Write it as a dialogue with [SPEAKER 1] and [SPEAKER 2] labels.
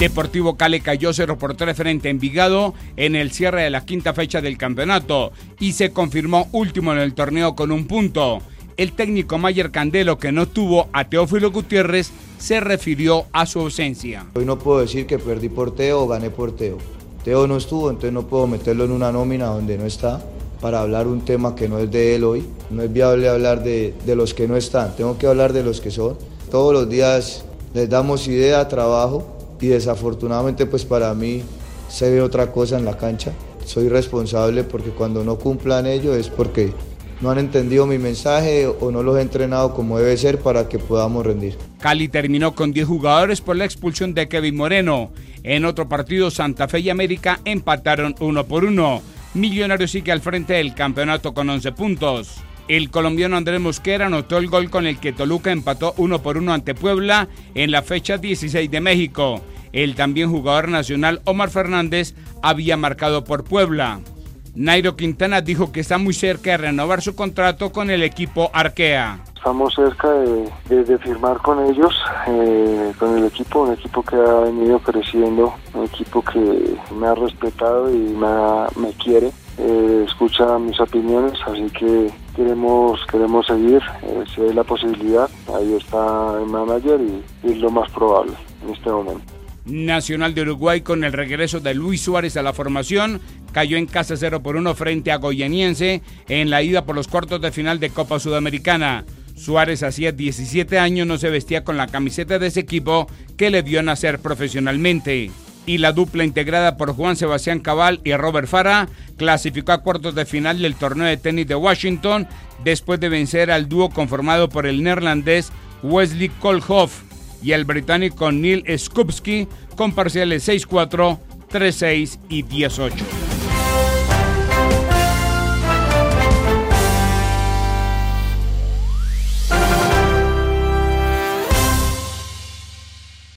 [SPEAKER 1] Deportivo Cali cayó 0 por 3 frente a Envigado en el cierre de la quinta fecha del campeonato y se confirmó último en el torneo con un punto. El técnico Mayer Candelo, que no tuvo a Teófilo Gutiérrez, se refirió a su ausencia.
[SPEAKER 2] Hoy no puedo decir que perdí por Teo o gané por Teo. Teo no estuvo, entonces no puedo meterlo en una nómina donde no está para hablar un tema que no es de él hoy. No es viable hablar de, de los que no están, tengo que hablar de los que son. Todos los días les damos idea, trabajo y desafortunadamente pues para mí se ve otra cosa en la cancha. Soy responsable porque cuando no cumplan ello es porque no han entendido mi mensaje o no los he entrenado como debe ser para que podamos rendir.
[SPEAKER 1] Cali terminó con 10 jugadores por la expulsión de Kevin Moreno. En otro partido, Santa Fe y América empataron uno por uno. Millonarios sigue al frente del campeonato con 11 puntos. El colombiano Andrés Mosquera anotó el gol con el que Toluca empató uno por uno ante Puebla en la fecha 16 de México. El también jugador nacional Omar Fernández había marcado por Puebla. Nairo Quintana dijo que está muy cerca de renovar su contrato con el equipo Arkea.
[SPEAKER 3] Estamos cerca de, firmar con ellos, eh, con el equipo, un equipo que ha venido creciendo, un equipo que me ha respetado y me, quiere, eh, escucha mis opiniones, así que queremos queremos seguir, eh, si hay la posibilidad, ahí está el manager y es lo más probable en este momento.
[SPEAKER 1] Nacional de Uruguay con el regreso de Luis Suárez a la formación cayó en casa 0 por 1 frente a Goyaniense en la ida por los cuartos de final de Copa Sudamericana. Suárez hacía 17 años no se vestía con la camiseta de ese equipo que le vio nacer profesionalmente. Y la dupla integrada por Juan Sebastián Cabal y Robert Fara clasificó a cuartos de final del torneo de tenis de Washington después de vencer al dúo conformado por el neerlandés Wesley Kolhoff y el británico Neil Skupski con parciales 6-4, 3-6 y 18.